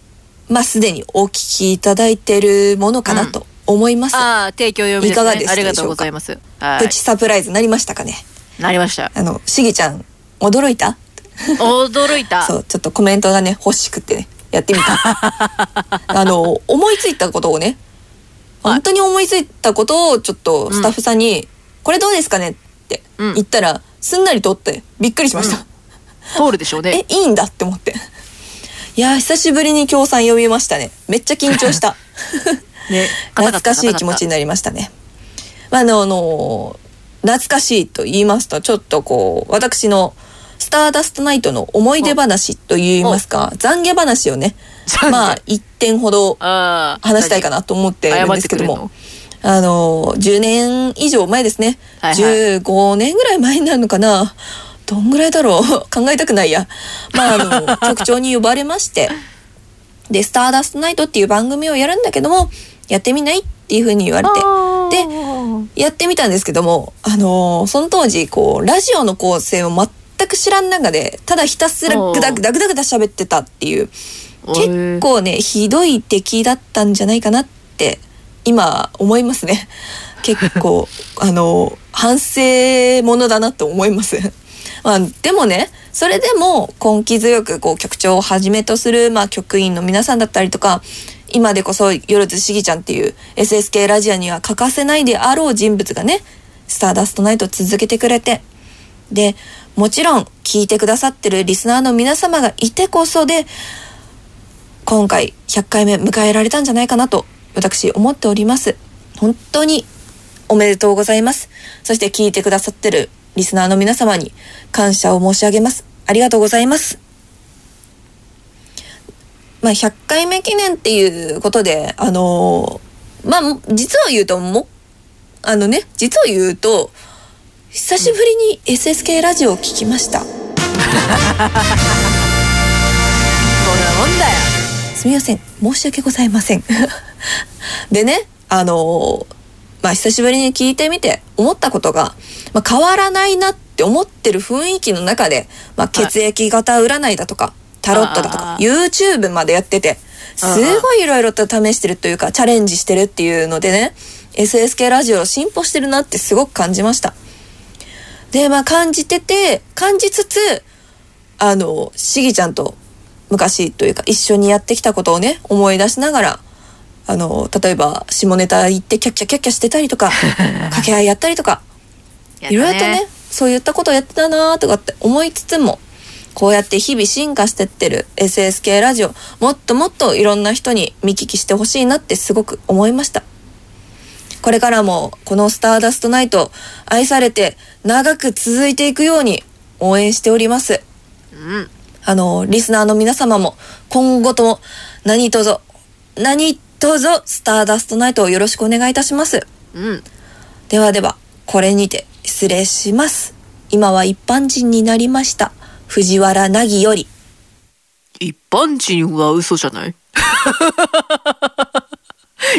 まあすでにお聞きいただいてるものかなと思います、ああ提供読みです、ね、いかがでしたありがとうでしょうかございます。はい。プチサプライズなりましたかね？なりました。あのしぎちゃん驚いた？驚いた。そうちょっとコメントがね欲しくってねやってみた。あの思いついたことをね本当に思いついたことをちょっとスタッフさんに「これどうですかね?」って言ったら、すんなり通ってびっくりしました、通るでしょうね。えいいんだって思って。いやー久しぶりに協賛読みましたね。めっちゃ緊張した。ね懐かしい気持ちになりましたね。まあ、あの、あの懐かしいと言いますと、ちょっとこう、私のスターダストナイトの思い出話と言いますか、懺悔話をね、まあ、一点ほど話したいかなと思ってるんですけども、あの、10年以上前ですね。はいはい。15年ぐらい前になるのかな。どんぐらいだろう。考えたくないや。まあ、あの、局長に呼ばれまして、で、スターダストナイトっていう番組をやるんだけども、やってみないっていうふうに言われて、で、やってみたんですけども、あのーその当時、こう、ラジオの構成を全く知らん中で、ただひたすらグダグダグダグダ喋ってたっていう、結構ね、ひどい出来だったんじゃないかなって、今思いますね。結構、あの、反省ものだなと思います。まあ、でもね、それでも根気強くこう局長をはじめとする、まあ、局員の皆さんだったりとか、今でこそ夜津しぎちゃんっていう SSK ラジオには欠かせないであろう人物がね、スターダストナイトを続けてくれて、で、もちろん聞いてくださってるリスナーの皆様がいてこそで、今回100回目迎えられたんじゃないかなと私思っております。本当におめでとうございます。そして聞いてくださってるリスナーの皆様に感謝を申し上げます。ありがとうございます。まあ、100回目記念っていうことで、あのーまあ、実を言うとも、あのね、実を言うと、久しぶりに SSK ラジオを聞きました。そんなもんだよ。すみません。申し訳ございません。でね、あのーまあ、久しぶりに聞いてみて思ったことが、まあ、変わらないなって思ってる雰囲気の中で、まあ、血液型占いだとか、タロットだとか、YouTube までやってて、すごいいろいろと試してるというか、チャレンジしてるっていうのでね、SSK ラジオ進歩してるなってすごく感じました。で、まあ感じてて、感じつつ、あの、しぎちゃんと昔というか一緒にやってきたことをね、思い出しながら、あの、例えば下ネタ言ってキャッキャキャッキャしてたりとか、掛け合いやったりとか、いろいろとね、そういったことをやってたなーとかって思いつつも、こうやって日々進化してってる SSK ラジオ、もっともっといろんな人に見聞きしてほしいなってすごく思いました。これからもこのスターダストナイト愛されて長く続いていくように応援しております。うん。あの、リスナーの皆様も今後とも何卒、何卒スターダストナイトをよろしくお願いいたします。うん。ではでは、これにて失礼します。今は一般人になりました。藤原凪より。一般人は嘘じゃない？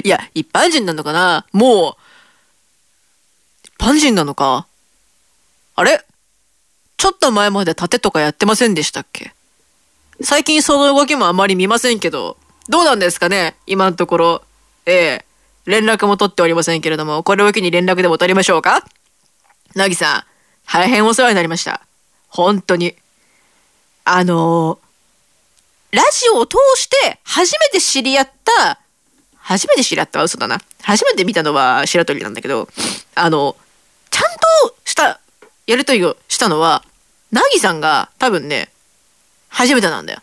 いや、一般人なのかな？もう、一般人なのか？あれ？ちょっと前まで盾とかやってませんでしたっけ？最近その動きもあまり見ませんけど、どうなんですかね？今のところ。ええ連絡も取っておりませんけれども、これを機に連絡でも取りましょうか？なぎさん、大変お世話になりました。本当に。あのーラジオを通して初めて知り合った、初めて知り合ったは嘘だな。初めて見たのは白鳥なんだけど、あの、ちゃんとしたやりとりをしたのは、なぎさんが多分ね、初めてなんだよ。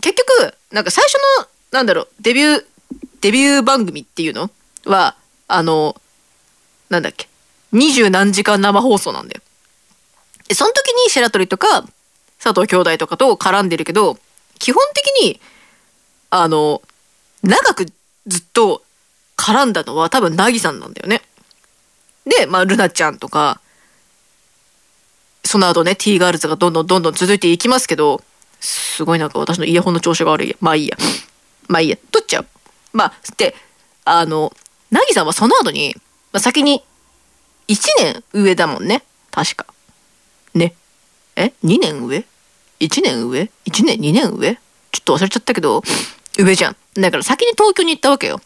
結局、なんか最初の、なんだろう、デビュー、デビュー番組っていうの？は、あの、なんだっけ、二十何時間生放送なんだよ。でその時に白鳥とか、佐藤兄弟とかと絡んでるけど、基本的に、あの、長くずっと絡んだのは多分、なぎさんなんだよね。で、まあ、ルナちゃんとか、その後ね、T ガールズがどんどんどんどん続いていきますけど、すごいなんか私のイヤホンの調子が悪い。まあいいや。まあいいや。取っちゃう。まあ、で、あの、なぎさんはその後に、まあ、先に、1年上だもんね。確か。ね。え ?2 年上 ?1 年上 ?1 年2年上？ちょっと忘れちゃったけど、上じゃん。だから先に東京に行ったわけよ。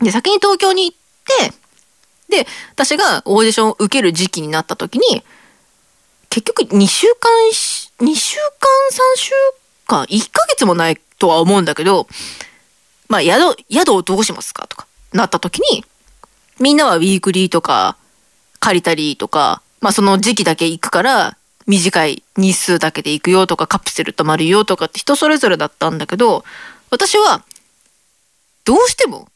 で、先に東京に行って、で、私がオーディションを受ける時期になった時に、結局2週間、2週間、3週間、1ヶ月もないとは思うんだけど、まあ、宿、宿をどうしますかとか、なった時に、みんなはウィークリーとか、借りたりとか、まあその時期だけ行くから、短い日数だけで行くよとか、カプセル泊まるよとかって人それぞれだったんだけど、私は、どうしても、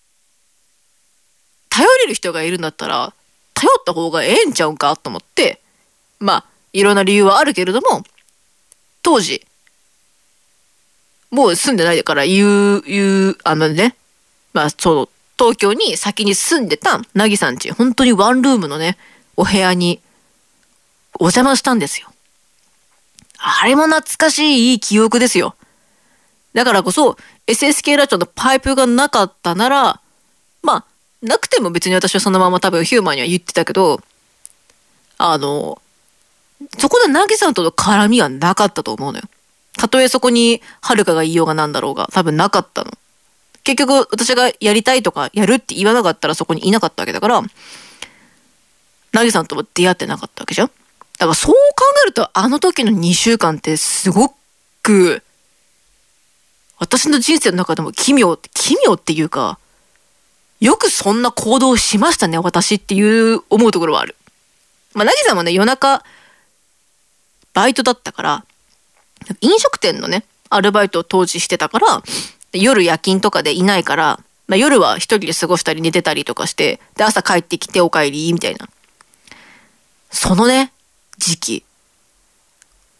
頼れる人がいるんだったら、頼った方がええんちゃうんかと思って、まあ、いろんな理由はあるけれども、当時、もう住んでないから言う、言う、あのね、まあ、その、東京に先に住んでたなぎさんち、本当にワンルームのね、お部屋にお邪魔したんですよ。あれも懐かしいいい記憶ですよ。だからこそ、SSK ラジオのパイプがなかったなら、まあ、なくても別に私はそのまま多分ヒューマンには言ってたけど、あの、そこでナギさんとの絡みはなかったと思うのよ。たとえそこにはるかが言いようがなんだろうが、多分なかったの。結局私がやりたいとかやるって言わなかったらそこにいなかったわけだから、ナギさんとも出会ってなかったわけじゃんだからそう考えるとあの時の2週間ってすごく、私の人生の中でも奇妙、奇妙っていうか、よくそんな行動しましたね、私っていう思うところはある。まあ、ナギさんもね、夜中、バイトだったから、飲食店のね、アルバイトを当時してたから、夜夜勤とかでいないから、まあ、夜は一人で過ごしたり寝てたりとかして、で、朝帰ってきてお帰り、みたいな。そのね、時期、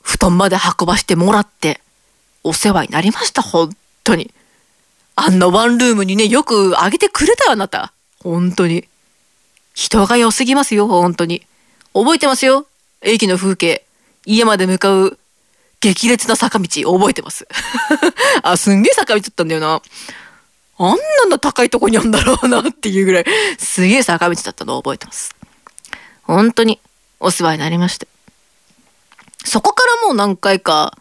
布団まで運ばしてもらって、お世話になりました、本当に。あんなワンルームにね、よくあげてくれたよ、あなた。本当に。人が良すぎますよ、本当に。覚えてますよ。駅の風景。家まで向かう激烈な坂道、覚えてます？あ、すんげえ坂道だったんだよな。あんなの高いとこにあんだろうなっていうぐらい、すげえ坂道だったのを覚えてます。本当にお世話になりまして。そこからもう何回か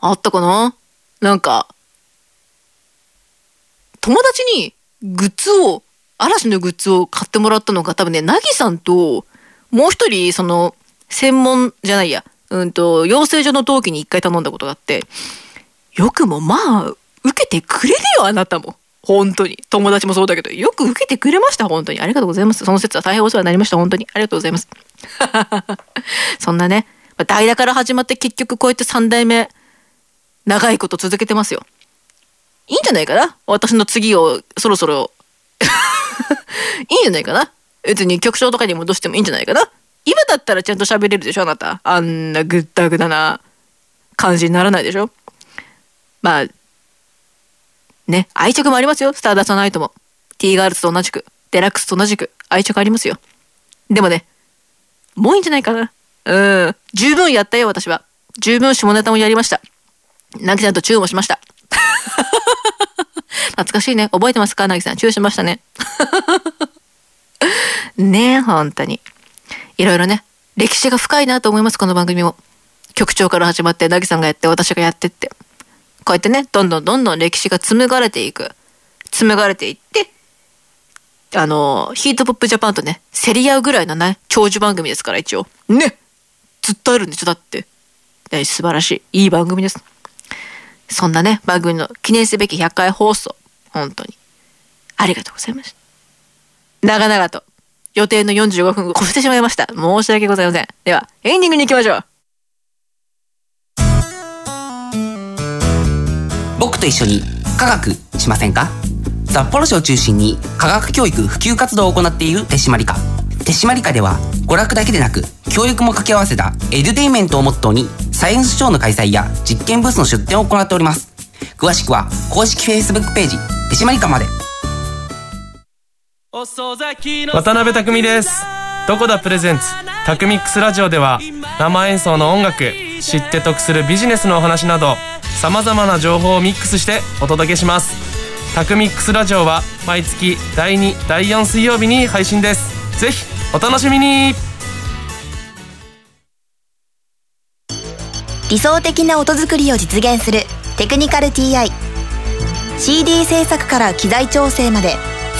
あったかな？なんか、友達にグッズを、嵐のグッズを買ってもらったのが多分ね、なぎさんと、もう一人、その、専門じゃないや、うんと、養成所の同期に一回頼んだことがあって、よくもまあ、受けてくれるよ、あなたも。本当に。友達もそうだけど、よく受けてくれました、本当に。ありがとうございます。その説は大変お世話になりました、本当に。ありがとうございます。そんなね、代打から始まって結局こうやって三代目、長いこと続けてますよ。いいんじゃないかな？私の次をそろそろ いいんじゃないかな？別に局長とかに戻してもいいんじゃないかな？今だったらちゃんと喋れるでしょあなた。あんなぐったぐだな感じにならないでしょまあ、ね、愛着もありますよ。スターダストナイトも。T ガールズと同じく、デラックスと同じく愛着ありますよ。でもね、もういいんじゃないかな。うん。十分やったよ、私は。十分下ネタもやりました。なぎさんとチューもしました。懐かしいね。覚えてますか？なぎさん。チューしましたね。ねえ、本当に。いろいろね、歴史が深いなと思います、この番組も。局長から始まって、なぎさんがやって、私がやってって。こうやってね、どんどんどんどん歴史が紡がれていく。紡がれていって、あの、ヒートポップジャパンとね、競り合うぐらいのね、長寿番組ですから、一応。ねずっとあるんでしょ、だって。素晴らしい。いい番組です。そんなね、番組の記念すべき100回放送。本当に。ありがとうございました。長々と、予定の45分を越してしまいました。申し訳ございません。では、エンディングに行きましょう。僕と一緒に科学しませんか？札幌市を中心に科学教育普及活動を行っている手締まり課手締まり課では娯楽だけでなく教育も掛け合わせたエデュテイメントをモットーにサイエンスショーの開催や実験ブースの出展を行っております詳しくは公式 Facebook ページ手締まり課まで渡辺匠です。どこだプレゼンツ。タクミックスラジオでは生演奏の音楽知って得するビジネスのお話などさまざまな情報をミックスしてお届けします。タクミックスラジオは毎月第2第4水曜日に配信です。ぜひお楽しみに。理想的な音作りを実現するテクニカル TI CD 制作から機材調整まで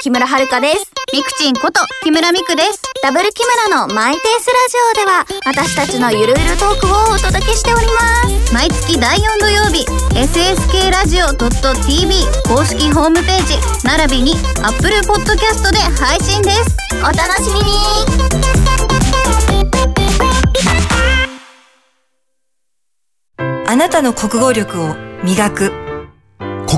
木村遥です。みくちんこと木村みくです。ダブル木村のマイペースラジオでは私たちのゆるゆるトークをお届けしております。毎月第4土曜日、SSK ラジオ .tv 公式ホームページ、並びに Apple Podcast で配信です。お楽しみにあなたの国語力を磨く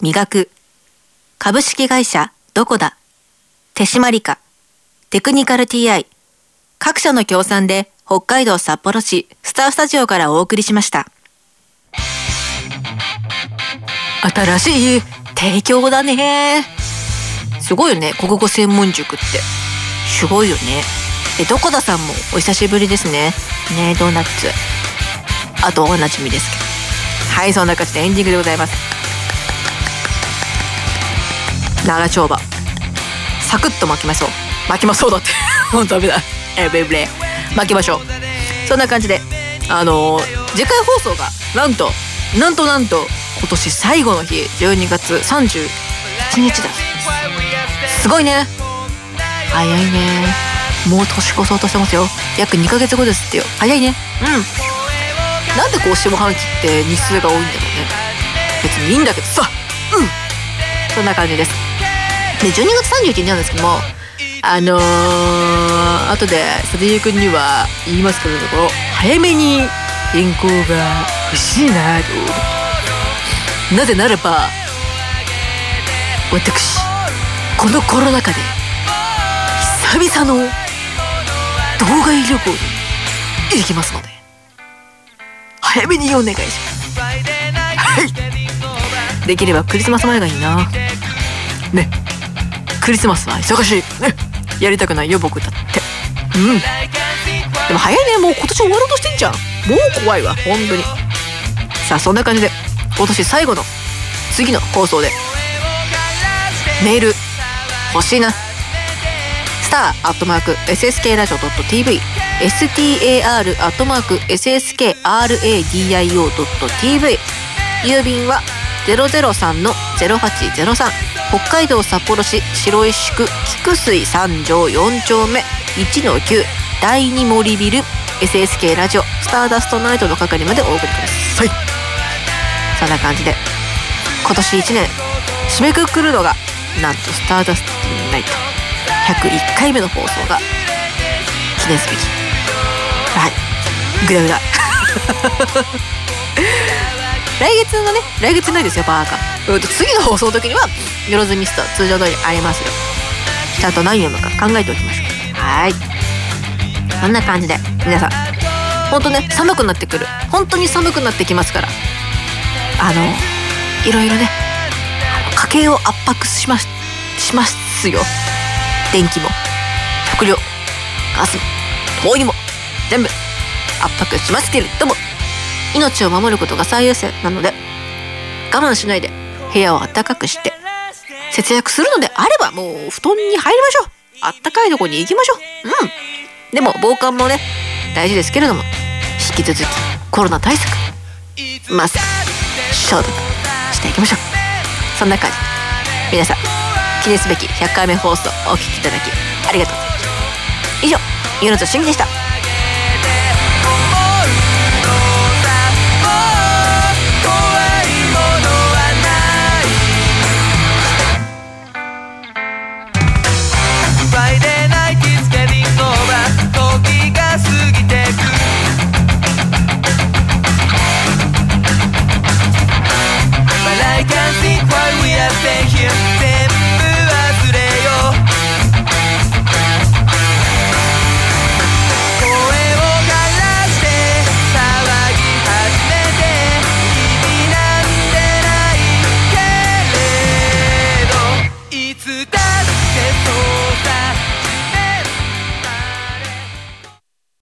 磨く、株式会社どこだ、手締まりか、テクニカル TI、各社の協賛で北海道札幌市スタースタジオからお送りしました。新しい提供だね。すごいよね、国語専門塾って。すごいよね。え、どこださんもお久しぶりですね。ねドーナツ。あとおなじみですけど。はい、そんな感じでエンディングでございます。長丁場。サクッと巻きましょう。巻きましょうだって。もうダメだ。え、ブレブレ。巻きましょう。そんな感じで、あのー次回放送が、なんと、なんとなんと、今年最後の日、12月31日だ。すごいね。早いね。もう年越そうとしてますよ。約2ヶ月後ですってよ。早いね。うん。なんでこう下半期って日数が多いんだろうね別にいいんだけどさうんそんな感じですで12月31日なんですけどもあのー、後で佐々木君には言いますけれども早めに原稿が欲しいなとなぜならば私このコロナ禍で久々の動画旅行に行きますので早めにお願いします。はい。できればクリスマス前がいいな。ねクリスマスは忙しい。ね。やりたくないよ僕だって。うん。でも早いね。もう今年終わろうとしてんじゃん。もう怖いわ。本当に。さあそんな感じで今年最後の次の放送で。メール欲しいな。スターアットマーク SSK ラジオ .tv star アットマーク sskradio.tv 郵便は003-0803北海道札幌市白石区菊水三条4丁目1-9第2森ビル SSK ラジオスターダストナイトの係までお送りください。そんな感じで今年1年締めくくるのがなんとスターダストナイト。101回目の放送が記念すべき。はい。グダグダ。来月のね来月ないですよバーカうん次の放送の時にはよろずミスト通常通りありますよ。ちゃんと何読むか考えておきましょう。はい。そんな感じで皆さん。ほんとね寒くなってくる。本当に寒くなってきますから。あのいろいろね家計を圧迫しますしますよ。電気も食料ガスも灯油も全部圧迫しますけれども命を守ることが最優先なので我慢しないで部屋を暖かくして節約するのであればもう布団に入りましょう。あったかいとこに行きましょう。うん。でも防寒もね大事ですけれども引き続きコロナ対策マスク消毒していきましょう。そんな感じ。皆さん記念すべき100回目放送お聞きいただきありがとう以上ゆのとしんぎでした。